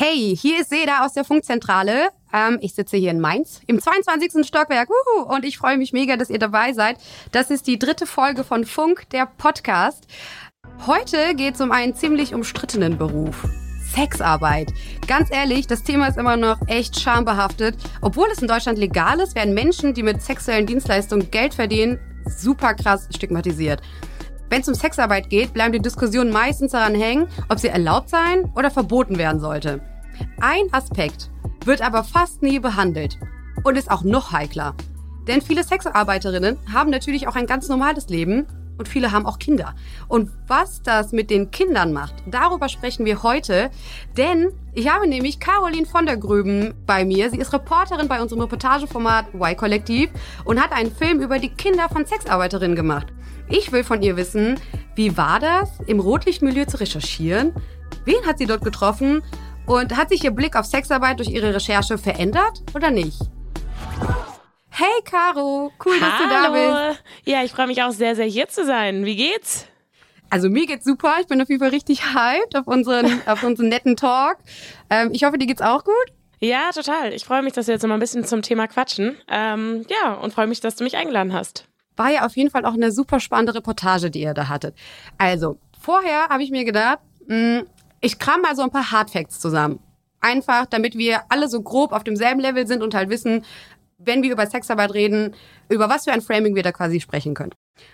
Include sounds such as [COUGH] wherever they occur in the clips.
Hey, hier ist Seda aus der Funkzentrale. Ähm, ich sitze hier in Mainz im 22. Stockwerk Uhu, und ich freue mich mega, dass ihr dabei seid. Das ist die dritte Folge von Funk, der Podcast. Heute geht es um einen ziemlich umstrittenen Beruf. Sexarbeit. Ganz ehrlich, das Thema ist immer noch echt schambehaftet. Obwohl es in Deutschland legal ist, werden Menschen, die mit sexuellen Dienstleistungen Geld verdienen, super krass stigmatisiert. Wenn es um Sexarbeit geht, bleiben die Diskussionen meistens daran hängen, ob sie erlaubt sein oder verboten werden sollte. Ein Aspekt wird aber fast nie behandelt und ist auch noch heikler. Denn viele Sexarbeiterinnen haben natürlich auch ein ganz normales Leben und viele haben auch Kinder. Und was das mit den Kindern macht, darüber sprechen wir heute. Denn ich habe nämlich Caroline von der Gröben bei mir. Sie ist Reporterin bei unserem Reportageformat Y-Kollektiv und hat einen Film über die Kinder von Sexarbeiterinnen gemacht. Ich will von ihr wissen, wie war das, im Rotlichtmilieu zu recherchieren? Wen hat sie dort getroffen? Und hat sich ihr Blick auf Sexarbeit durch ihre Recherche verändert oder nicht? Hey Caro, cool, Hallo. dass du da bist. Ja, ich freue mich auch sehr, sehr hier zu sein. Wie geht's? Also mir geht's super. Ich bin auf jeden Fall richtig hyped auf unseren, [LAUGHS] auf unseren netten Talk. Ähm, ich hoffe, dir geht's auch gut. Ja, total. Ich freue mich, dass wir jetzt noch mal ein bisschen zum Thema quatschen. Ähm, ja, und freue mich, dass du mich eingeladen hast. War ja auf jeden Fall auch eine super spannende Reportage, die ihr da hattet. Also, vorher habe ich mir gedacht, mh, ich kram mal so ein paar Hardfacts zusammen. Einfach, damit wir alle so grob auf demselben Level sind und halt wissen, wenn wir über Sexarbeit reden, über was für ein Framing wir da quasi sprechen können.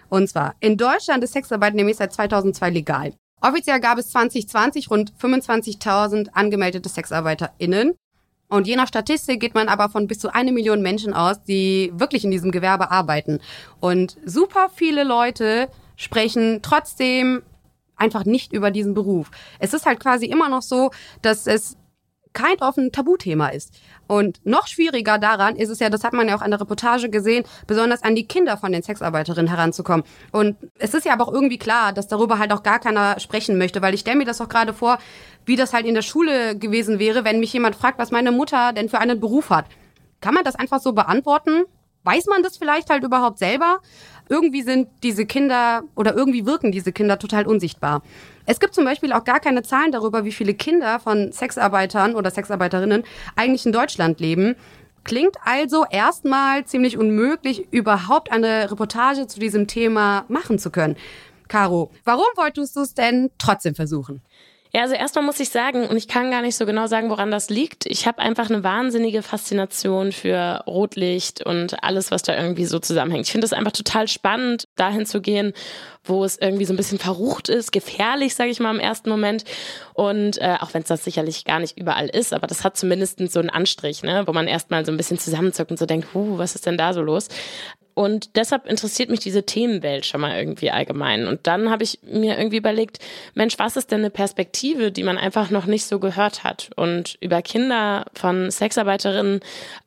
Und zwar, in Deutschland ist Sexarbeit nämlich seit 2002 legal. Offiziell gab es 2020 rund 25.000 angemeldete SexarbeiterInnen. Und je nach Statistik geht man aber von bis zu eine Million Menschen aus, die wirklich in diesem Gewerbe arbeiten. Und super viele Leute sprechen trotzdem einfach nicht über diesen Beruf. Es ist halt quasi immer noch so, dass es kein offen Tabuthema ist. Und noch schwieriger daran ist es ja, das hat man ja auch an der Reportage gesehen, besonders an die Kinder von den Sexarbeiterinnen heranzukommen. Und es ist ja aber auch irgendwie klar, dass darüber halt auch gar keiner sprechen möchte, weil ich stelle mir das auch gerade vor, wie das halt in der Schule gewesen wäre, wenn mich jemand fragt, was meine Mutter denn für einen Beruf hat. Kann man das einfach so beantworten? Weiß man das vielleicht halt überhaupt selber? Irgendwie sind diese Kinder oder irgendwie wirken diese Kinder total unsichtbar. Es gibt zum Beispiel auch gar keine Zahlen darüber, wie viele Kinder von Sexarbeitern oder Sexarbeiterinnen eigentlich in Deutschland leben. Klingt also erstmal ziemlich unmöglich, überhaupt eine Reportage zu diesem Thema machen zu können. Caro, warum wolltest du es denn trotzdem versuchen? Ja, also erstmal muss ich sagen, und ich kann gar nicht so genau sagen, woran das liegt. Ich habe einfach eine wahnsinnige Faszination für Rotlicht und alles, was da irgendwie so zusammenhängt. Ich finde es einfach total spannend, dahin zu gehen, wo es irgendwie so ein bisschen verrucht ist, gefährlich, sage ich mal im ersten Moment. Und äh, auch wenn es das sicherlich gar nicht überall ist, aber das hat zumindest so einen Anstrich, ne, wo man erstmal so ein bisschen zusammenzuckt und so denkt, huh, was ist denn da so los? Und deshalb interessiert mich diese Themenwelt schon mal irgendwie allgemein. Und dann habe ich mir irgendwie überlegt, Mensch, was ist denn eine Perspektive, die man einfach noch nicht so gehört hat? Und über Kinder von Sexarbeiterinnen,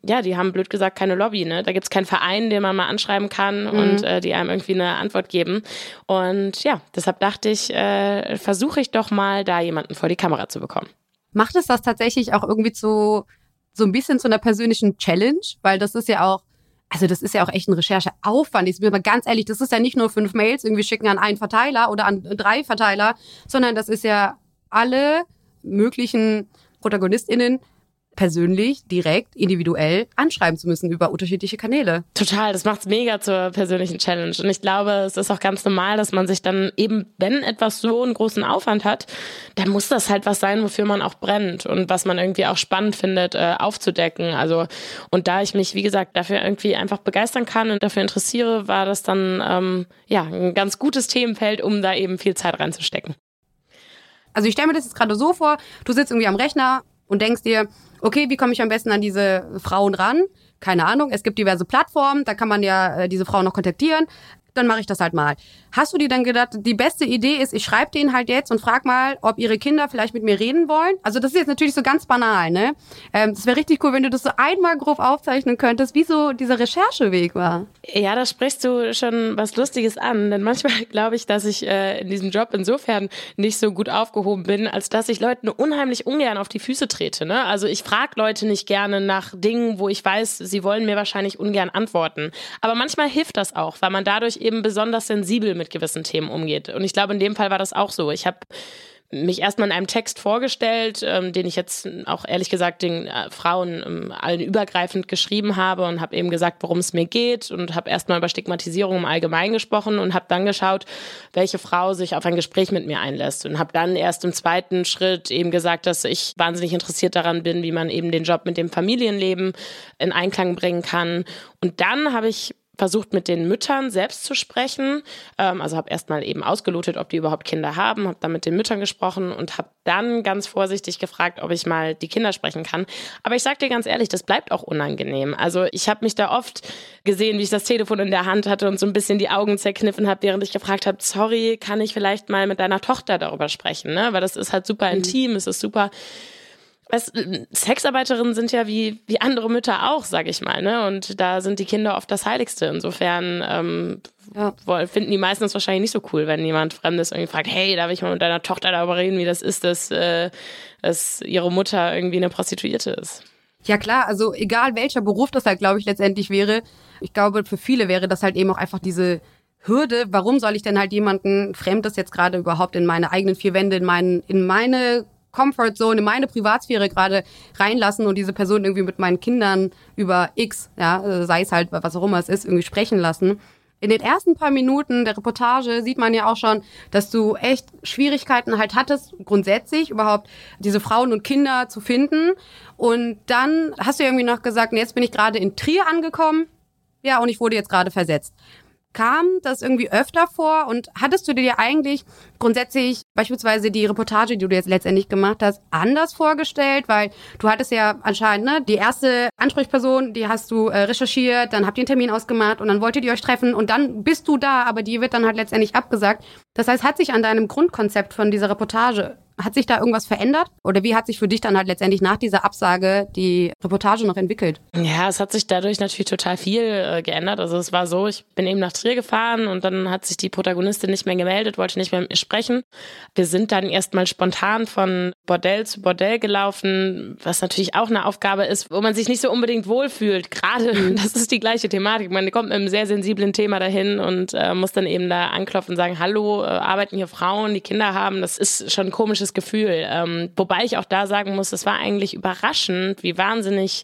ja, die haben blöd gesagt keine Lobby, ne? Da gibt's keinen Verein, den man mal anschreiben kann mhm. und äh, die einem irgendwie eine Antwort geben. Und ja, deshalb dachte ich, äh, versuche ich doch mal, da jemanden vor die Kamera zu bekommen. Macht es das tatsächlich auch irgendwie zu so ein bisschen zu einer persönlichen Challenge? Weil das ist ja auch also das ist ja auch echt ein Rechercheaufwand. Ich bin mal ganz ehrlich, das ist ja nicht nur fünf Mails irgendwie schicken an einen Verteiler oder an drei Verteiler, sondern das ist ja alle möglichen ProtagonistInnen persönlich, direkt, individuell anschreiben zu müssen über unterschiedliche Kanäle. Total, das macht's mega zur persönlichen Challenge. Und ich glaube, es ist auch ganz normal, dass man sich dann eben, wenn etwas so einen großen Aufwand hat, dann muss das halt was sein, wofür man auch brennt und was man irgendwie auch spannend findet, äh, aufzudecken. Also, und da ich mich, wie gesagt, dafür irgendwie einfach begeistern kann und dafür interessiere, war das dann, ähm, ja, ein ganz gutes Themenfeld, um da eben viel Zeit reinzustecken. Also ich stelle mir das jetzt gerade so vor, du sitzt irgendwie am Rechner und denkst dir, okay, wie komme ich am besten an diese Frauen ran? Keine Ahnung, es gibt diverse Plattformen, da kann man ja äh, diese Frauen noch kontaktieren dann mache ich das halt mal. Hast du dir dann gedacht, die beste Idee ist, ich schreibe denen halt jetzt und frag mal, ob ihre Kinder vielleicht mit mir reden wollen? Also das ist jetzt natürlich so ganz banal, ne? Ähm, das wäre richtig cool, wenn du das so einmal grob aufzeichnen könntest, wie so dieser Rechercheweg war. Ja, da sprichst du schon was Lustiges an, denn manchmal [LAUGHS] glaube ich, dass ich äh, in diesem Job insofern nicht so gut aufgehoben bin, als dass ich Leuten unheimlich ungern auf die Füße trete. Ne? Also ich frage Leute nicht gerne nach Dingen, wo ich weiß, sie wollen mir wahrscheinlich ungern antworten. Aber manchmal hilft das auch, weil man dadurch eben besonders sensibel mit gewissen Themen umgeht. Und ich glaube, in dem Fall war das auch so. Ich habe mich erstmal in einem Text vorgestellt, ähm, den ich jetzt auch ehrlich gesagt den äh, Frauen ähm, allen übergreifend geschrieben habe und habe eben gesagt, worum es mir geht und habe erstmal über Stigmatisierung im Allgemeinen gesprochen und habe dann geschaut, welche Frau sich auf ein Gespräch mit mir einlässt und habe dann erst im zweiten Schritt eben gesagt, dass ich wahnsinnig interessiert daran bin, wie man eben den Job mit dem Familienleben in Einklang bringen kann. Und dann habe ich versucht mit den Müttern selbst zu sprechen. Ähm, also habe erstmal eben ausgelotet, ob die überhaupt Kinder haben, habe dann mit den Müttern gesprochen und habe dann ganz vorsichtig gefragt, ob ich mal die Kinder sprechen kann. Aber ich sage dir ganz ehrlich, das bleibt auch unangenehm. Also ich habe mich da oft gesehen, wie ich das Telefon in der Hand hatte und so ein bisschen die Augen zerkniffen habe, während ich gefragt habe, sorry, kann ich vielleicht mal mit deiner Tochter darüber sprechen? Ne? Weil das ist halt super mhm. intim, es ist super Weißt, Sexarbeiterinnen sind ja wie, wie andere Mütter auch, sag ich mal, ne? Und da sind die Kinder oft das Heiligste. Insofern ähm, ja. finden die meisten es wahrscheinlich nicht so cool, wenn jemand Fremdes irgendwie fragt, hey, darf ich mal mit deiner Tochter darüber reden, wie das ist, dass, äh, dass ihre Mutter irgendwie eine Prostituierte ist. Ja klar, also egal welcher Beruf das halt, glaube ich, letztendlich wäre, ich glaube, für viele wäre das halt eben auch einfach diese Hürde, warum soll ich denn halt jemanden Fremdes jetzt gerade überhaupt in meine eigenen vier Wände, in, meinen, in meine Comfort Zone, in meine Privatsphäre gerade reinlassen und diese Person irgendwie mit meinen Kindern über X, ja, sei es halt, was auch immer es ist, irgendwie sprechen lassen. In den ersten paar Minuten der Reportage sieht man ja auch schon, dass du echt Schwierigkeiten halt hattest, grundsätzlich überhaupt diese Frauen und Kinder zu finden. Und dann hast du irgendwie noch gesagt, jetzt bin ich gerade in Trier angekommen. Ja, und ich wurde jetzt gerade versetzt. Kam das irgendwie öfter vor und hattest du dir eigentlich grundsätzlich beispielsweise die Reportage, die du jetzt letztendlich gemacht hast, anders vorgestellt? Weil du hattest ja anscheinend ne, die erste Ansprechperson, die hast du äh, recherchiert, dann habt ihr einen Termin ausgemacht und dann wolltet ihr euch treffen und dann bist du da, aber die wird dann halt letztendlich abgesagt. Das heißt, hat sich an deinem Grundkonzept von dieser Reportage hat sich da irgendwas verändert? Oder wie hat sich für dich dann halt letztendlich nach dieser Absage die Reportage noch entwickelt? Ja, es hat sich dadurch natürlich total viel äh, geändert. Also es war so, ich bin eben nach Trier gefahren und dann hat sich die Protagonistin nicht mehr gemeldet, wollte nicht mehr mit mir sprechen. Wir sind dann erstmal spontan von Bordell zu Bordell gelaufen, was natürlich auch eine Aufgabe ist, wo man sich nicht so unbedingt wohlfühlt. Gerade, mhm. [LAUGHS] das ist die gleiche Thematik. Man kommt mit einem sehr sensiblen Thema dahin und äh, muss dann eben da anklopfen und sagen, hallo, äh, arbeiten hier Frauen, die Kinder haben. Das ist schon ein komisches komisches Gefühl. Ähm, wobei ich auch da sagen muss, es war eigentlich überraschend, wie wahnsinnig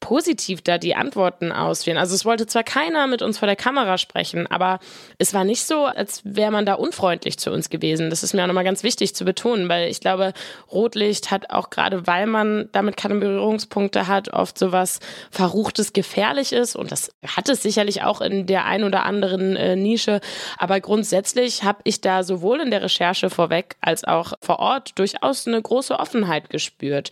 positiv da die Antworten ausfielen. Also es wollte zwar keiner mit uns vor der Kamera sprechen, aber es war nicht so, als wäre man da unfreundlich zu uns gewesen. Das ist mir auch nochmal ganz wichtig zu betonen, weil ich glaube, Rotlicht hat auch gerade, weil man damit keine Berührungspunkte hat, oft sowas Verruchtes, Gefährliches und das hat es sicherlich auch in der ein oder anderen äh, Nische. Aber grundsätzlich habe ich da sowohl in der Recherche vorweg als auch vor Ort durchaus eine große Offenheit gespürt.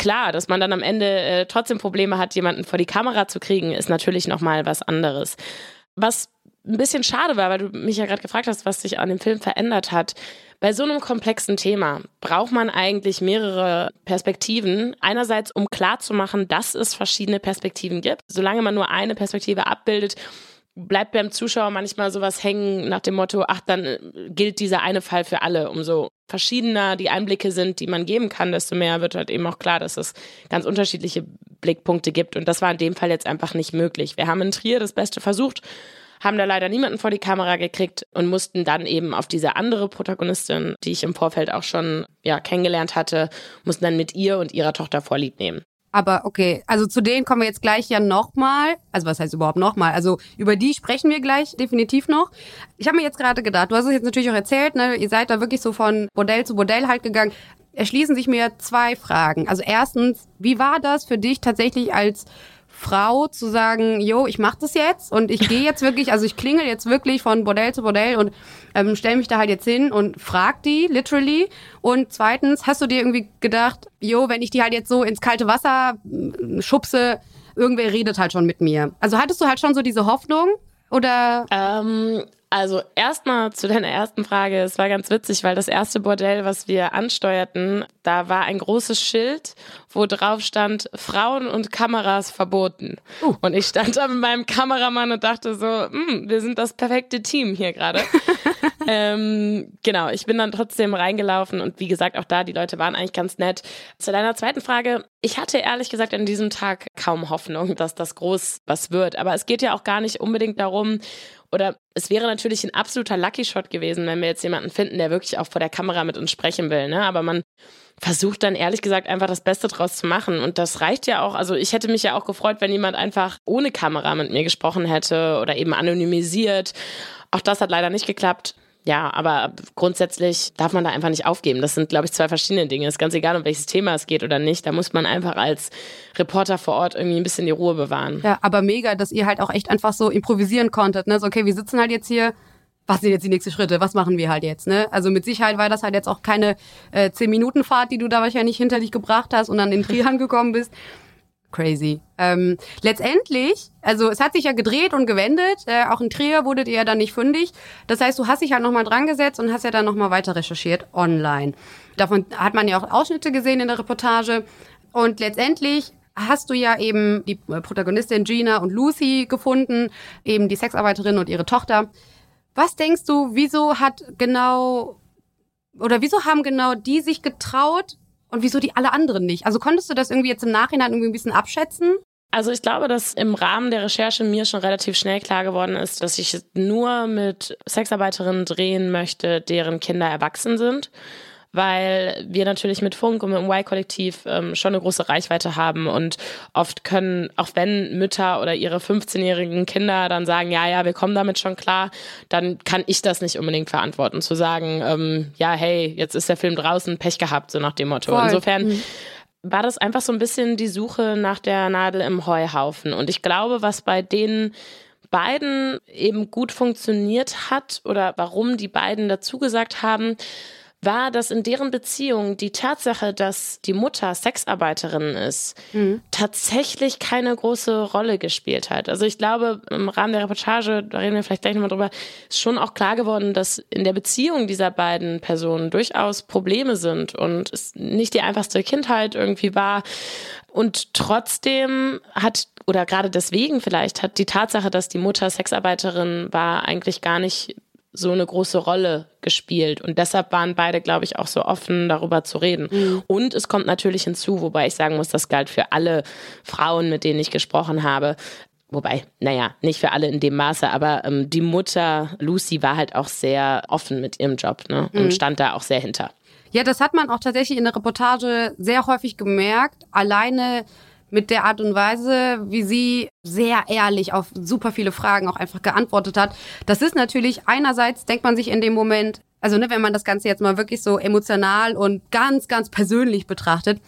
Klar, dass man dann am Ende äh, trotzdem Probleme hat, jemanden vor die Kamera zu kriegen, ist natürlich nochmal was anderes. Was ein bisschen schade war, weil du mich ja gerade gefragt hast, was sich an dem Film verändert hat. Bei so einem komplexen Thema braucht man eigentlich mehrere Perspektiven. Einerseits, um klarzumachen, dass es verschiedene Perspektiven gibt. Solange man nur eine Perspektive abbildet, bleibt beim Zuschauer manchmal sowas hängen nach dem Motto, ach, dann äh, gilt dieser eine Fall für alle. Umso verschiedener die Einblicke sind, die man geben kann, desto mehr wird halt eben auch klar, dass es ganz unterschiedliche Blickpunkte gibt. Und das war in dem Fall jetzt einfach nicht möglich. Wir haben in Trier das Beste versucht, haben da leider niemanden vor die Kamera gekriegt und mussten dann eben auf diese andere Protagonistin, die ich im Vorfeld auch schon ja, kennengelernt hatte, mussten dann mit ihr und ihrer Tochter Vorlieb nehmen. Aber okay, also zu denen kommen wir jetzt gleich ja nochmal. Also was heißt überhaupt nochmal? Also über die sprechen wir gleich definitiv noch. Ich habe mir jetzt gerade gedacht, du hast es jetzt natürlich auch erzählt, ne? ihr seid da wirklich so von Bordell zu Bordell halt gegangen. Erschließen sich mir zwei Fragen. Also erstens, wie war das für dich tatsächlich als Frau zu sagen, jo, ich mach das jetzt und ich gehe jetzt wirklich, also ich klingel jetzt wirklich von Bordell zu Bordell und ähm, stelle mich da halt jetzt hin und frag die, literally. Und zweitens, hast du dir irgendwie gedacht, jo, wenn ich die halt jetzt so ins kalte Wasser äh, schubse, irgendwer redet halt schon mit mir. Also hattest du halt schon so diese Hoffnung oder? Ähm, also erstmal zu deiner ersten Frage. Es war ganz witzig, weil das erste Bordell, was wir ansteuerten, da war ein großes Schild, wo drauf stand Frauen und Kameras verboten. Uh. Und ich stand da mit meinem Kameramann und dachte so, hm, wir sind das perfekte Team hier gerade. [LAUGHS] ähm, genau, ich bin dann trotzdem reingelaufen und wie gesagt, auch da, die Leute waren eigentlich ganz nett. Zu deiner zweiten Frage, ich hatte ehrlich gesagt an diesem Tag kaum Hoffnung, dass das groß was wird. Aber es geht ja auch gar nicht unbedingt darum, Oder es wäre natürlich ein absoluter Lucky Shot gewesen, wenn wir jetzt jemanden finden, der wirklich auch vor der Kamera mit uns sprechen will. Ne? Aber man versucht dann ehrlich gesagt einfach das Beste draus zu machen. Und das reicht ja auch. Also ich hätte mich ja auch gefreut, wenn jemand einfach ohne Kamera mit mir gesprochen hätte oder eben anonymisiert. Auch das hat leider nicht geklappt. Ja, aber grundsätzlich darf man da einfach nicht aufgeben. Das sind, glaube ich, zwei verschiedene Dinge. Es ist ganz egal, um welches Thema es geht oder nicht. Da muss man einfach als Reporter vor Ort irgendwie ein bisschen die Ruhe bewahren. Ja, aber mega, dass ihr halt auch echt einfach so improvisieren konntet. Ne? So, okay, wir sitzen halt jetzt hier. Was sind jetzt die nächsten Schritte? Was machen wir halt jetzt? Ne? Also mit Sicherheit war das halt jetzt auch keine äh, 10-Minuten-Fahrt, die du da wahrscheinlich hinter dich gebracht hast und dann in Trier [LAUGHS] angekommen bist, crazy. Ähm, letztendlich, also es hat sich ja gedreht und gewendet. Äh, auch in Trier wurdet ihr ja dann nicht fündig. Das heißt, du hast dich halt nochmal dran gesetzt und hast ja dann nochmal weiter recherchiert online. Davon hat man ja auch Ausschnitte gesehen in der Reportage. Und letztendlich hast du ja eben die Protagonistin Gina und Lucy gefunden, eben die Sexarbeiterin und ihre Tochter. Was denkst du, wieso hat genau oder wieso haben genau die sich getraut, und wieso die alle anderen nicht? Also konntest du das irgendwie jetzt im Nachhinein irgendwie ein bisschen abschätzen? Also ich glaube, dass im Rahmen der Recherche mir schon relativ schnell klar geworden ist, dass ich nur mit Sexarbeiterinnen drehen möchte, deren Kinder erwachsen sind weil wir natürlich mit Funk und mit dem Y-Kollektiv ähm, schon eine große Reichweite haben und oft können, auch wenn Mütter oder ihre 15-jährigen Kinder dann sagen, ja, ja, wir kommen damit schon klar, dann kann ich das nicht unbedingt verantworten, zu sagen, ähm, ja, hey, jetzt ist der Film draußen, Pech gehabt, so nach dem Motto. Voll. Insofern mhm war das einfach so ein bisschen die Suche nach der Nadel im Heuhaufen. Und ich glaube, was bei den beiden eben gut funktioniert hat oder warum die beiden dazu gesagt haben, war, dass in deren Beziehung die Tatsache, dass die Mutter Sexarbeiterin ist, mhm. tatsächlich keine große Rolle gespielt hat. Also ich glaube, im Rahmen der Reportage, da reden wir vielleicht gleich nochmal drüber, ist schon auch klar geworden, dass in der Beziehung dieser beiden Personen durchaus Probleme sind und es nicht die einfachste Kindheit irgendwie war. Und trotzdem hat, oder gerade deswegen vielleicht, hat die Tatsache, dass die Mutter Sexarbeiterin war, eigentlich gar nicht so eine große Rolle gespielt. Und deshalb waren beide, glaube ich, auch so offen, darüber zu reden. Mhm. Und es kommt natürlich hinzu, wobei ich sagen muss, das galt für alle Frauen, mit denen ich gesprochen habe. Wobei, naja, nicht für alle in dem Maße, aber ähm, die Mutter Lucy war halt auch sehr offen mit ihrem Job ne? und mhm. stand da auch sehr hinter. Ja, das hat man auch tatsächlich in der Reportage sehr häufig gemerkt. Alleine mit der Art und Weise, wie sie sehr ehrlich auf super viele Fragen auch einfach geantwortet hat. Das ist natürlich einerseits, denkt man sich in dem Moment, also ne, wenn man das Ganze jetzt mal wirklich so emotional und ganz, ganz persönlich betrachtet,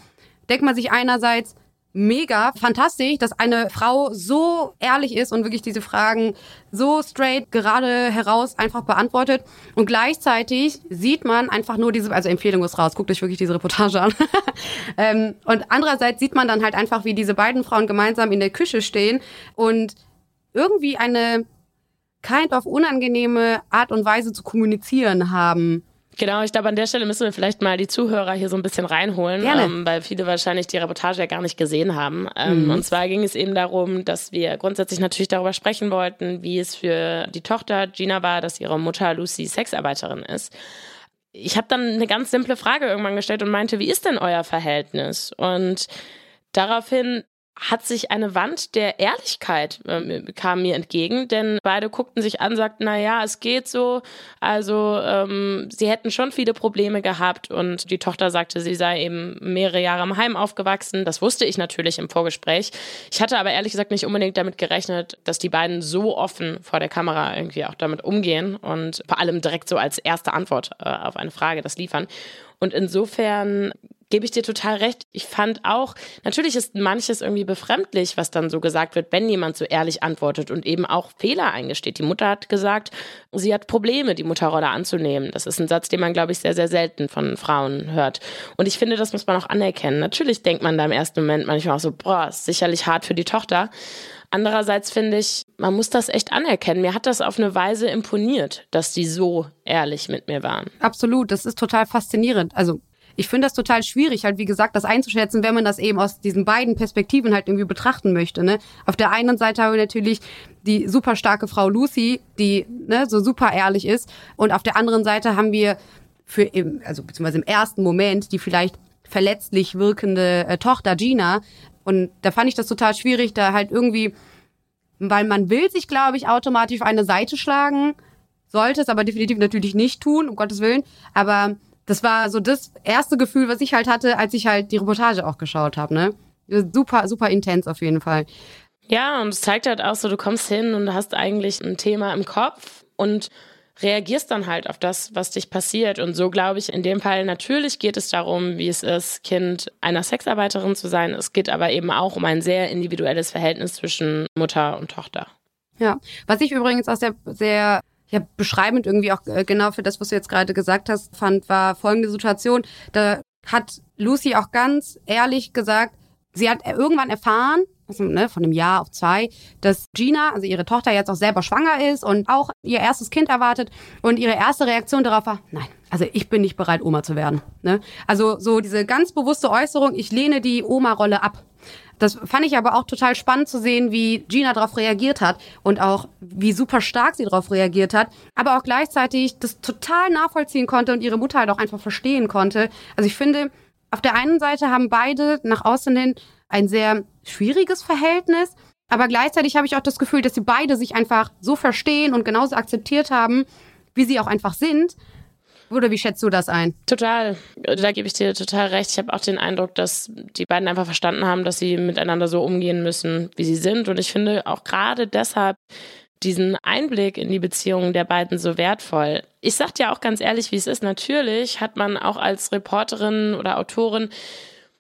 denkt man sich einerseits, mega fantastisch, dass eine Frau so ehrlich ist und wirklich diese Fragen so straight gerade heraus einfach beantwortet. Und gleichzeitig sieht man einfach nur diese, also Empfehlung ist raus, guckt euch wirklich diese Reportage an. [LAUGHS] ähm, und andererseits sieht man dann halt einfach, wie diese beiden Frauen gemeinsam in der Küche stehen und irgendwie eine kind of unangenehme Art und Weise zu kommunizieren haben. Genau, ich glaube, an der Stelle müssen wir vielleicht mal die Zuhörer hier so ein bisschen reinholen, ähm, weil viele wahrscheinlich die Reportage ja gar nicht gesehen haben. Ähm, mhm. Und zwar ging es eben darum, dass wir grundsätzlich natürlich darüber sprechen wollten, wie es für die Tochter Gina war, dass ihre Mutter Lucy Sexarbeiterin ist. Ich habe dann eine ganz simple Frage irgendwann gestellt und meinte, wie ist denn euer Verhältnis? Und daraufhin hat sich eine Wand der Ehrlichkeit äh, kam mir entgegen, denn beide guckten sich an, sagten, na ja, es geht so. Also ähm, sie hätten schon viele Probleme gehabt und die Tochter sagte, sie sei eben mehrere Jahre im Heim aufgewachsen. Das wusste ich natürlich im Vorgespräch. Ich hatte aber ehrlich gesagt nicht unbedingt damit gerechnet, dass die beiden so offen vor der Kamera irgendwie auch damit umgehen und vor allem direkt so als erste Antwort äh, auf eine Frage das liefern. Und insofern gebe ich dir total recht. Ich fand auch, natürlich ist manches irgendwie befremdlich, was dann so gesagt wird, wenn jemand so ehrlich antwortet und eben auch Fehler eingesteht. Die Mutter hat gesagt, sie hat Probleme, die Mutterrolle anzunehmen. Das ist ein Satz, den man, glaube ich, sehr, sehr selten von Frauen hört. Und ich finde, das muss man auch anerkennen. Natürlich denkt man da im ersten Moment manchmal auch so, boah, ist sicherlich hart für die Tochter. Andererseits finde ich, man muss das echt anerkennen. Mir hat das auf eine Weise imponiert, dass die so ehrlich mit mir waren. Absolut, das ist total faszinierend. Also ich finde das total schwierig, halt wie gesagt, das einzuschätzen, wenn man das eben aus diesen beiden Perspektiven halt irgendwie betrachten möchte. Ne? Auf der einen Seite haben wir natürlich die super starke Frau Lucy, die ne, so super ehrlich ist, und auf der anderen Seite haben wir für im, also beziehungsweise im ersten Moment die vielleicht verletzlich wirkende äh, Tochter Gina. Und da fand ich das total schwierig, da halt irgendwie weil man will sich, glaube ich, automatisch auf eine Seite schlagen, sollte es aber definitiv natürlich nicht tun, um Gottes Willen. Aber das war so das erste Gefühl, was ich halt hatte, als ich halt die Reportage auch geschaut habe. Ne? Super, super intens auf jeden Fall. Ja, und es zeigt halt auch so, du kommst hin und hast eigentlich ein Thema im Kopf und reagierst dann halt auf das, was dich passiert. Und so glaube ich in dem Fall, natürlich geht es darum, wie es ist, Kind einer Sexarbeiterin zu sein. Es geht aber eben auch um ein sehr individuelles Verhältnis zwischen Mutter und Tochter. Ja, was ich übrigens auch sehr, sehr ja, beschreibend irgendwie auch äh, genau für das, was du jetzt gerade gesagt hast, fand, war folgende Situation. Da hat Lucy auch ganz ehrlich gesagt, sie hat irgendwann erfahren, also, ne, von einem Jahr auf zwei, dass Gina, also ihre Tochter, jetzt auch selber schwanger ist und auch ihr erstes Kind erwartet. Und ihre erste Reaktion darauf war, nein, also ich bin nicht bereit, Oma zu werden. Ne? Also so diese ganz bewusste Äußerung, ich lehne die Oma-Rolle ab. Das fand ich aber auch total spannend zu sehen, wie Gina darauf reagiert hat und auch wie super stark sie darauf reagiert hat, aber auch gleichzeitig das total nachvollziehen konnte und ihre Mutter halt auch einfach verstehen konnte. Also ich finde, auf der einen Seite haben beide nach außen hin ein sehr schwieriges Verhältnis, aber gleichzeitig habe ich auch das Gefühl, dass sie beide sich einfach so verstehen und genauso akzeptiert haben, wie sie auch einfach sind. Oder wie schätzt du das ein? Total. Da gebe ich dir total recht. Ich habe auch den Eindruck, dass die beiden einfach verstanden haben, dass sie miteinander so umgehen müssen, wie sie sind. Und ich finde auch gerade deshalb diesen Einblick in die Beziehungen der beiden so wertvoll. Ich sag dir auch ganz ehrlich, wie es ist. Natürlich hat man auch als Reporterin oder Autorin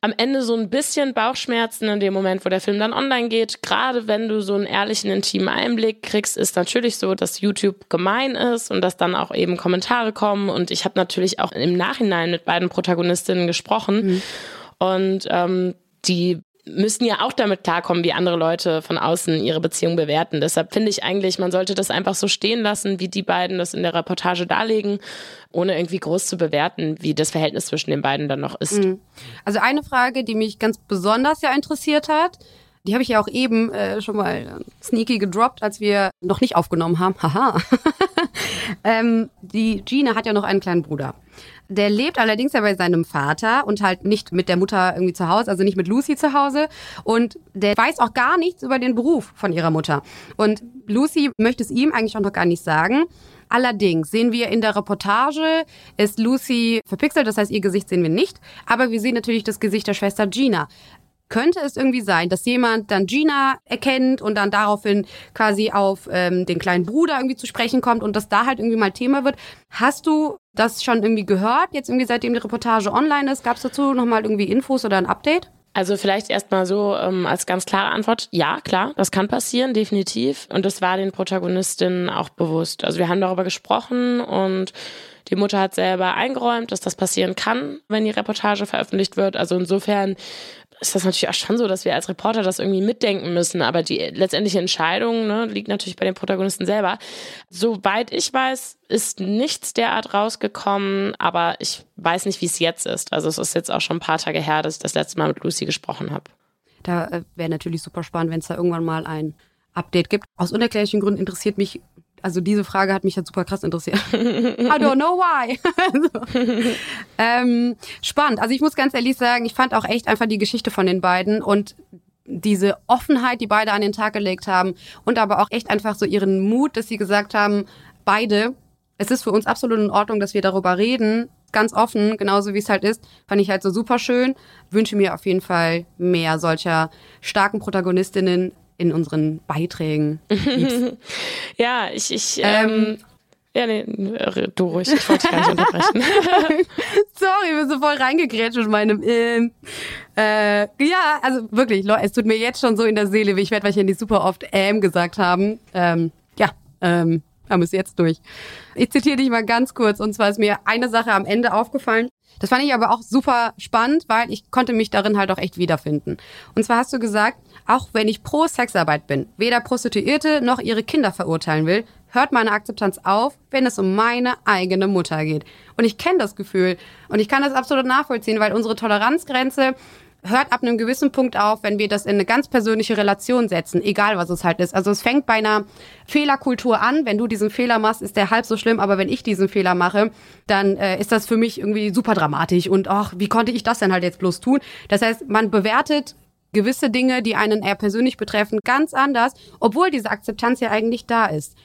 am Ende so ein bisschen Bauchschmerzen in dem Moment, wo der Film dann online geht. Gerade wenn du so einen ehrlichen, intimen Einblick kriegst, ist natürlich so, dass YouTube gemein ist und dass dann auch eben Kommentare kommen. Und ich habe natürlich auch im Nachhinein mit beiden Protagonistinnen gesprochen. Mhm. Und ähm, die müssen ja auch damit klarkommen, wie andere Leute von außen ihre Beziehung bewerten. Deshalb finde ich eigentlich, man sollte das einfach so stehen lassen, wie die beiden das in der Reportage darlegen, ohne irgendwie groß zu bewerten, wie das Verhältnis zwischen den beiden dann noch ist. Mhm. Also eine Frage, die mich ganz besonders ja interessiert hat, die habe ich ja auch eben äh, schon mal sneaky gedroppt, als wir noch nicht aufgenommen haben. [LAUGHS] Haha. [LAUGHS] ähm, die Gina hat ja noch einen kleinen Bruder. Der lebt allerdings ja bei seinem Vater und halt nicht mit der Mutter irgendwie zu Hause, also nicht mit Lucy zu Hause. Und der weiß auch gar nichts über den Beruf von ihrer Mutter. Und Lucy möchte es ihm eigentlich auch noch gar nicht sagen. Allerdings sehen wir in der Reportage, ist Lucy verpixelt, das heißt, ihr Gesicht sehen wir nicht. Aber wir sehen natürlich das Gesicht der Schwester Gina. Könnte es irgendwie sein, dass jemand dann Gina erkennt und dann daraufhin quasi auf ähm, den kleinen Bruder irgendwie zu sprechen kommt und das da halt irgendwie mal Thema wird? Hast du das schon irgendwie gehört, jetzt irgendwie seitdem die Reportage online ist? Gab es dazu nochmal irgendwie Infos oder ein Update? Also vielleicht erstmal so ähm, als ganz klare Antwort, ja, klar, das kann passieren, definitiv. Und das war den Protagonistinnen auch bewusst. Also wir haben darüber gesprochen und die Mutter hat selber eingeräumt, dass das passieren kann, wenn die Reportage veröffentlicht wird. Also insofern ist das natürlich auch schon so, dass wir als Reporter das irgendwie mitdenken müssen. Aber die letztendliche Entscheidung ne, liegt natürlich bei den Protagonisten selber. Soweit ich weiß, ist nichts derart rausgekommen, aber ich weiß nicht, wie es jetzt ist. Also es ist jetzt auch schon ein paar Tage her, dass ich das letzte Mal mit Lucy gesprochen habe. Da äh, wäre natürlich super spannend, wenn es da irgendwann mal ein Update gibt. Aus unerklärlichen Gründen interessiert mich also diese Frage hat mich jetzt super krass interessiert. [LAUGHS] I don't know why. [LAUGHS] also, ähm, spannend. Also ich muss ganz ehrlich sagen, ich fand auch echt einfach die Geschichte von den beiden und diese Offenheit, die beide an den Tag gelegt haben und aber auch echt einfach so ihren Mut, dass sie gesagt haben, beide, es ist für uns absolut in Ordnung, dass wir darüber reden, ganz offen, genauso wie es halt ist, fand ich halt so super schön. Wünsche mir auf jeden Fall mehr solcher starken Protagonistinnen in unseren Beiträgen [LAUGHS] ja, ich, ich ähm, ähm, ja, nee, du ruhig, ich wollte dich gar nicht unterbrechen. [LAUGHS] Sorry, wir sind voll reingegrätscht mit meinem ähm. Äh, ja, also wirklich, es tut mir jetzt schon so in der Seele, wie ich werde, weil ich nicht super oft ähm gesagt haben. Ähm, ja, ähm, haben es jetzt durch. Ich zitiere dich mal ganz kurz, und zwar ist mir eine Sache am Ende aufgefallen. Das fand ich aber auch super spannend, weil ich konnte mich darin halt auch echt wiederfinden. Und zwar hast du gesagt, auch wenn ich pro Sexarbeit bin, weder Prostituierte noch ihre Kinder verurteilen will, hört meine Akzeptanz auf, wenn es um meine eigene Mutter geht. Und ich kenne das Gefühl und ich kann das absolut nachvollziehen, weil unsere Toleranzgrenze hört ab einem gewissen Punkt auf, wenn wir das in eine ganz persönliche Relation setzen, egal was es halt ist. Also es fängt bei einer Fehlerkultur an. Wenn du diesen Fehler machst, ist der halb so schlimm, aber wenn ich diesen Fehler mache, dann äh, ist das für mich irgendwie super dramatisch und ach, wie konnte ich das denn halt jetzt bloß tun? Das heißt, man bewertet gewisse Dinge, die einen eher persönlich betreffen, ganz anders, obwohl diese Akzeptanz ja eigentlich da ist.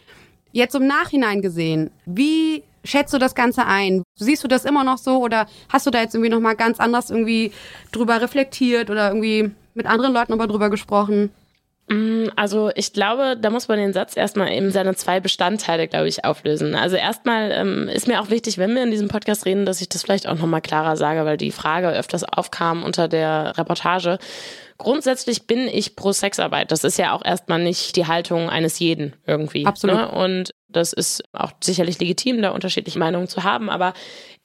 Jetzt im Nachhinein gesehen, wie schätzt du das Ganze ein? Siehst du das immer noch so oder hast du da jetzt irgendwie nochmal ganz anders irgendwie drüber reflektiert oder irgendwie mit anderen Leuten aber drüber gesprochen? Mm, also ich glaube, da muss man den Satz erstmal eben seine zwei Bestandteile, glaube ich, auflösen. Also erstmal ähm, ist mir auch wichtig, wenn wir in diesem Podcast reden, dass ich das vielleicht auch nochmal klarer sage, weil die Frage öfters aufkam unter der Reportage. Grundsätzlich bin ich pro Sexarbeit. Das ist ja auch erstmal nicht die Haltung eines jeden irgendwie. Absolut. Ne? Und das ist auch sicherlich legitim, da unterschiedliche Meinungen zu haben. Aber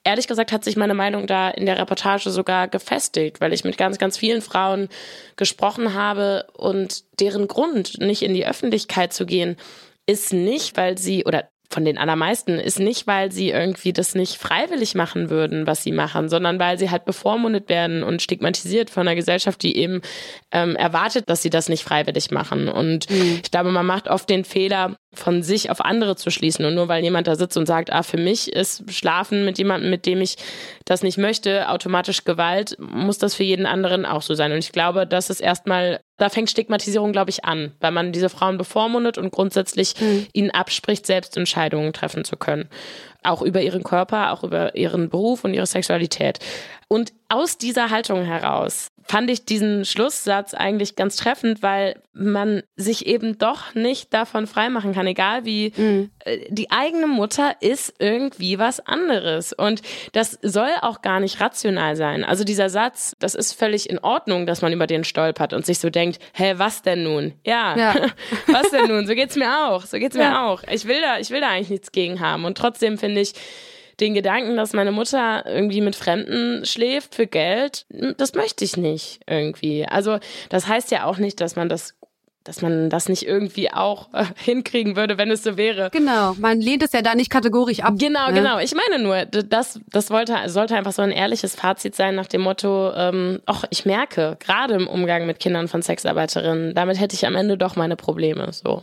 ehrlich gesagt hat sich meine Meinung da in der Reportage sogar gefestigt, weil ich mit ganz, ganz vielen Frauen gesprochen habe und deren Grund, nicht in die Öffentlichkeit zu gehen, ist nicht, weil sie, oder von den allermeisten ist nicht, weil sie irgendwie das nicht freiwillig machen würden, was sie machen, sondern weil sie halt bevormundet werden und stigmatisiert von einer Gesellschaft, die eben ähm, erwartet, dass sie das nicht freiwillig machen. Und mhm. ich glaube, man macht oft den Fehler, von sich auf andere zu schließen. Und nur weil jemand da sitzt und sagt, ah, für mich ist Schlafen mit jemandem, mit dem ich das nicht möchte, automatisch Gewalt, muss das für jeden anderen auch so sein. Und ich glaube, das ist erstmal, da fängt Stigmatisierung, glaube ich, an, weil man diese Frauen bevormundet und grundsätzlich mhm. ihnen abspricht, selbst Entscheidungen treffen zu können. Auch über ihren Körper, auch über ihren Beruf und ihre Sexualität. Und aus dieser Haltung heraus fand ich diesen Schlusssatz eigentlich ganz treffend, weil man sich eben doch nicht davon freimachen kann, egal wie mhm. die eigene Mutter ist irgendwie was anderes und das soll auch gar nicht rational sein. Also dieser Satz, das ist völlig in Ordnung, dass man über den stolpert und sich so denkt, hä, was denn nun? Ja, ja. [LAUGHS] was denn nun? So geht's mir auch, so geht's ja. mir auch. Ich will da, ich will da eigentlich nichts gegen haben und trotzdem finde ich den Gedanken, dass meine Mutter irgendwie mit Fremden schläft für Geld, das möchte ich nicht irgendwie. Also das heißt ja auch nicht, dass man das dass man das nicht irgendwie auch äh, [LAUGHS] hinkriegen würde, wenn es so wäre. Genau, man lehnt es ja da nicht kategorisch ab. Genau, ne? genau. Ich meine nur, das, das wollte, sollte einfach so ein ehrliches Fazit sein nach dem Motto, ähm, ach, ich merke, gerade im Umgang mit Kindern von Sexarbeiterinnen, damit hätte ich am Ende doch meine Probleme. So.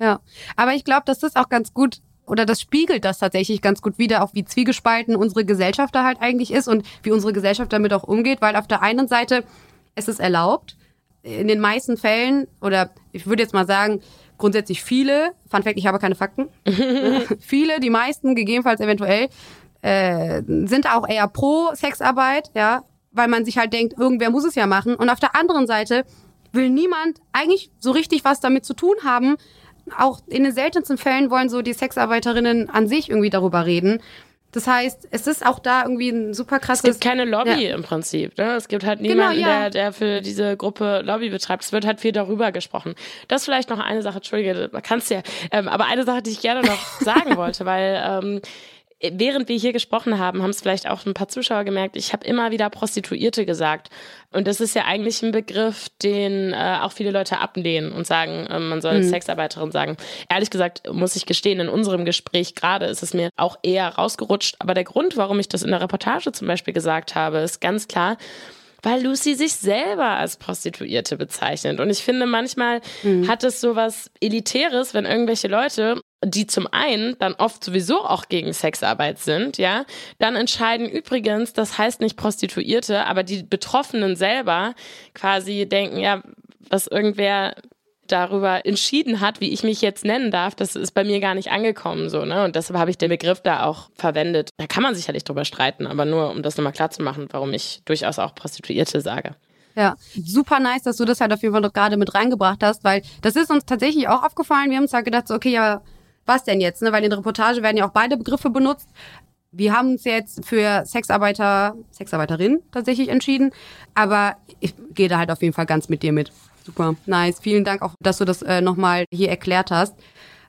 Ja, aber ich glaube, das ist auch ganz gut oder das spiegelt das tatsächlich ganz gut wieder, auch wie zwiegespalten unsere Gesellschaft da halt eigentlich ist und wie unsere Gesellschaft damit auch umgeht, weil auf der einen Seite ist es erlaubt, in den meisten Fällen, oder ich würde jetzt mal sagen, grundsätzlich viele, Fun Fact, ich habe keine Fakten, [LAUGHS] viele, die meisten, gegebenenfalls eventuell, äh, sind auch eher pro Sexarbeit, ja, weil man sich halt denkt, irgendwer muss es ja machen. Und auf der anderen Seite will niemand eigentlich so richtig was damit zu tun haben, auch in den seltensten Fällen wollen so die Sexarbeiterinnen an sich irgendwie darüber reden. Das heißt, es ist auch da irgendwie ein super krasses. Es gibt keine Lobby ja. im Prinzip. Ne? Es gibt halt genau, niemanden, genau, ja. der, der für diese Gruppe Lobby betreibt. Es wird halt viel darüber gesprochen. Das ist vielleicht noch eine Sache, Entschuldige, man kann es ja, ähm, aber eine Sache, die ich gerne noch [LAUGHS] sagen wollte, weil ähm, während wir hier gesprochen haben, haben es vielleicht auch ein paar Zuschauer gemerkt, ich habe immer wieder Prostituierte gesagt. Und das ist ja eigentlich ein Begriff, den äh, auch viele Leute ablehnen und sagen, äh, man soll mhm. Sexarbeiterin sagen. Ehrlich gesagt, muss ich gestehen, in unserem Gespräch gerade ist es mir auch eher rausgerutscht. Aber der Grund, warum ich das in der Reportage zum Beispiel gesagt habe, ist ganz klar, weil Lucy sich selber als Prostituierte bezeichnet. Und ich finde, manchmal mhm. hat es so was Elitäres, wenn irgendwelche Leute die zum einen dann oft sowieso auch gegen Sexarbeit sind, ja, dann entscheiden übrigens, das heißt nicht Prostituierte, aber die Betroffenen selber quasi denken, ja, was irgendwer darüber entschieden hat, wie ich mich jetzt nennen darf, das ist bei mir gar nicht angekommen so, ne? Und deshalb habe ich den Begriff da auch verwendet. Da kann man sicherlich drüber streiten, aber nur um das nochmal klar zu machen, warum ich durchaus auch Prostituierte sage. Ja, super nice, dass du das halt auf jeden Fall noch gerade mit reingebracht hast, weil das ist uns tatsächlich auch aufgefallen. Wir haben uns halt gedacht, so, okay, ja, was denn jetzt? Ne? Weil in der Reportage werden ja auch beide Begriffe benutzt. Wir haben uns jetzt für Sexarbeiter, Sexarbeiterin tatsächlich entschieden. Aber ich gehe da halt auf jeden Fall ganz mit dir mit. Super, nice. Vielen Dank auch, dass du das äh, nochmal hier erklärt hast.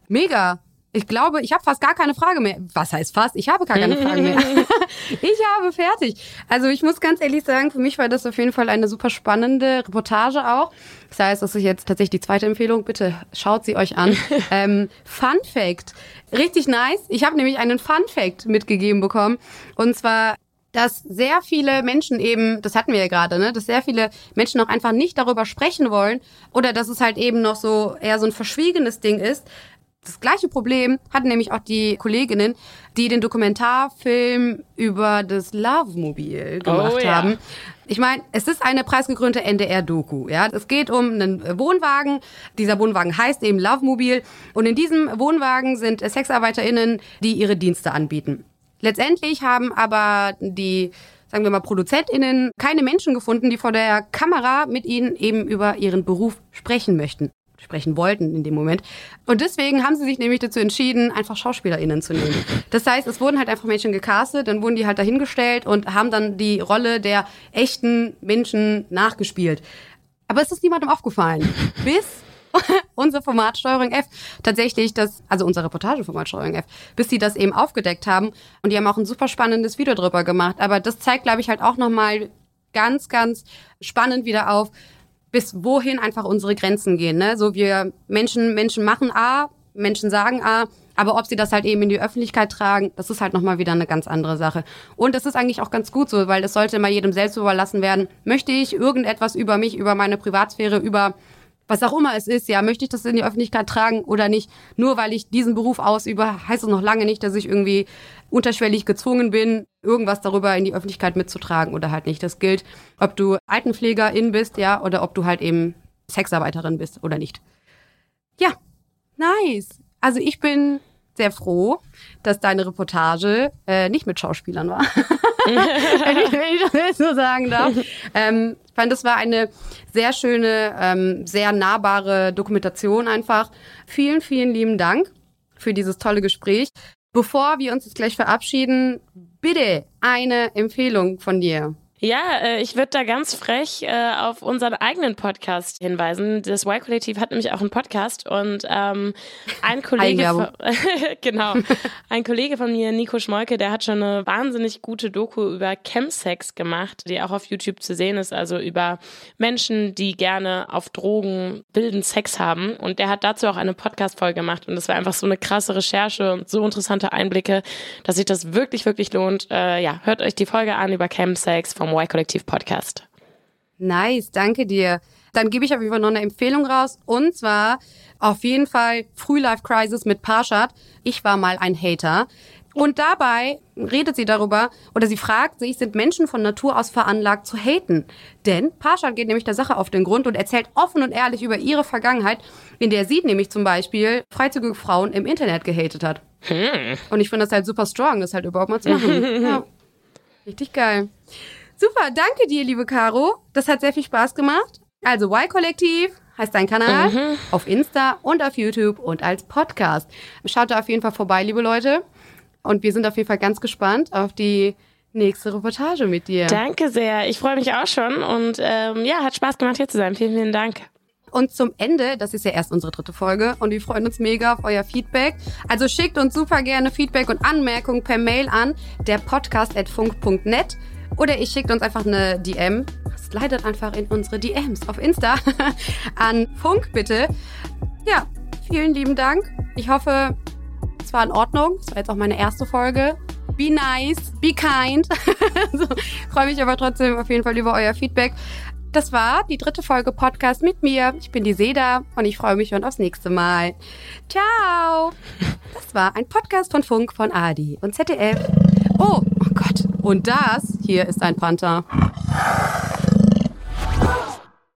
Mega. Ich glaube, ich habe fast gar keine Frage mehr. Was heißt fast? Ich habe gar keine Frage mehr. [LAUGHS] [LAUGHS] ich habe fertig. Also ich muss ganz ehrlich sagen, für mich war das auf jeden Fall eine super spannende Reportage auch. Das heißt, das ist jetzt tatsächlich die zweite Empfehlung. Bitte schaut sie euch an. [LAUGHS] ähm, Fun Fact. Richtig nice. Ich habe nämlich einen Fun Fact mitgegeben bekommen. Und zwar dass sehr viele Menschen eben, das hatten wir ja gerade, ne, dass sehr viele Menschen auch einfach nicht darüber sprechen wollen oder dass es halt eben noch so eher so ein verschwiegenes Ding ist, das gleiche Problem hatten nämlich auch die Kolleginnen, die den Dokumentarfilm über das Love-Mobil gemacht oh, ja. haben. Ich meine, es ist eine preisgekrönte NDR-Doku. Ja, es geht um einen Wohnwagen. Dieser Wohnwagen heißt eben Love Mobil. Und in diesem Wohnwagen sind SexarbeiterInnen, die ihre Dienste anbieten. Letztendlich haben aber die sagen wir mal, ProduzentInnen keine Menschen gefunden, die vor der Kamera mit ihnen eben über ihren Beruf sprechen möchten sprechen wollten in dem Moment. Und deswegen haben sie sich nämlich dazu entschieden, einfach SchauspielerInnen zu nehmen. Das heißt, es wurden halt einfach Menschen gecastet, dann wurden die halt dahingestellt und haben dann die Rolle der echten Menschen nachgespielt. Aber es ist niemandem aufgefallen. Bis [LAUGHS] unser Format Steuerung F tatsächlich das, also unser Reportageformat Steuerung F, bis sie das eben aufgedeckt haben. Und die haben auch ein super spannendes Video drüber gemacht. Aber das zeigt, glaube ich, halt auch nochmal ganz, ganz spannend wieder auf, bis wohin einfach unsere Grenzen gehen. Ne? So wir Menschen, Menschen machen A, Menschen sagen A, aber ob sie das halt eben in die Öffentlichkeit tragen, das ist halt nochmal wieder eine ganz andere Sache. Und das ist eigentlich auch ganz gut so, weil das sollte immer jedem selbst überlassen werden. Möchte ich irgendetwas über mich, über meine Privatsphäre, über was auch immer es ist, ja, möchte ich das in die Öffentlichkeit tragen oder nicht? Nur weil ich diesen Beruf ausübe, heißt es noch lange nicht, dass ich irgendwie unterschwellig gezwungen bin, irgendwas darüber in die Öffentlichkeit mitzutragen oder halt nicht. Das gilt, ob du Altenpflegerin bist, ja, oder ob du halt eben Sexarbeiterin bist oder nicht. Ja, nice. Also ich bin sehr froh, dass deine Reportage äh, nicht mit Schauspielern war. [LAUGHS] wenn, ich, wenn ich das so sagen darf. Ähm, ich fand, das war eine sehr schöne, ähm, sehr nahbare Dokumentation einfach. Vielen, vielen lieben Dank für dieses tolle Gespräch. Bevor wir uns jetzt gleich verabschieden, bitte eine Empfehlung von dir. Ja, äh, ich würde da ganz frech äh, auf unseren eigenen Podcast hinweisen. Das Y-Kollektiv hat nämlich auch einen Podcast und ähm, ein Kollege, von, [LAUGHS] genau, ein Kollege von mir, Nico Schmolke, der hat schon eine wahnsinnig gute Doku über Chemsex gemacht, die auch auf YouTube zu sehen ist, also über Menschen, die gerne auf Drogen wilden Sex haben. Und der hat dazu auch eine Podcast-Folge gemacht und das war einfach so eine krasse Recherche und so interessante Einblicke, dass sich das wirklich, wirklich lohnt. Äh, ja, hört euch die Folge an über Chemsex vom vom Y-Kollektiv Podcast. Nice, danke dir. Dann gebe ich auf jeden Fall noch eine Empfehlung raus. Und zwar auf jeden Fall Frühlife Crisis mit Parshad. Ich war mal ein Hater. Und dabei redet sie darüber oder sie fragt sich, sind Menschen von Natur aus veranlagt zu haten? Denn Parshad geht nämlich der Sache auf den Grund und erzählt offen und ehrlich über ihre Vergangenheit, in der sie nämlich zum Beispiel freizügige Frauen im Internet gehatet hat. Hm. Und ich finde das halt super strong, das halt überhaupt mal zu machen. [LAUGHS] ja. Richtig geil. Super, danke dir, liebe Caro. Das hat sehr viel Spaß gemacht. Also Y-Kollektiv heißt dein Kanal mhm. auf Insta und auf YouTube und als Podcast. Schaut da auf jeden Fall vorbei, liebe Leute. Und wir sind auf jeden Fall ganz gespannt auf die nächste Reportage mit dir. Danke sehr. Ich freue mich auch schon und ähm, ja, hat Spaß gemacht hier zu sein. Vielen, vielen Dank. Und zum Ende, das ist ja erst unsere dritte Folge und wir freuen uns mega auf euer Feedback. Also schickt uns super gerne Feedback und Anmerkungen per Mail an der podcast@funk.net. Oder ihr schickt uns einfach eine DM. Slidet einfach in unsere DMs auf Insta [LAUGHS] an Funk, bitte. Ja, vielen lieben Dank. Ich hoffe, es war in Ordnung. Es war jetzt auch meine erste Folge. Be nice, be kind. [LAUGHS] so, Freue mich aber trotzdem auf jeden Fall über euer Feedback. Das war die dritte Folge Podcast mit mir. Ich bin die Seda und ich freue mich schon aufs nächste Mal. Ciao. Das war ein Podcast von Funk von Adi und ZDF. Oh, oh Gott. Und das hier ist ein Panther.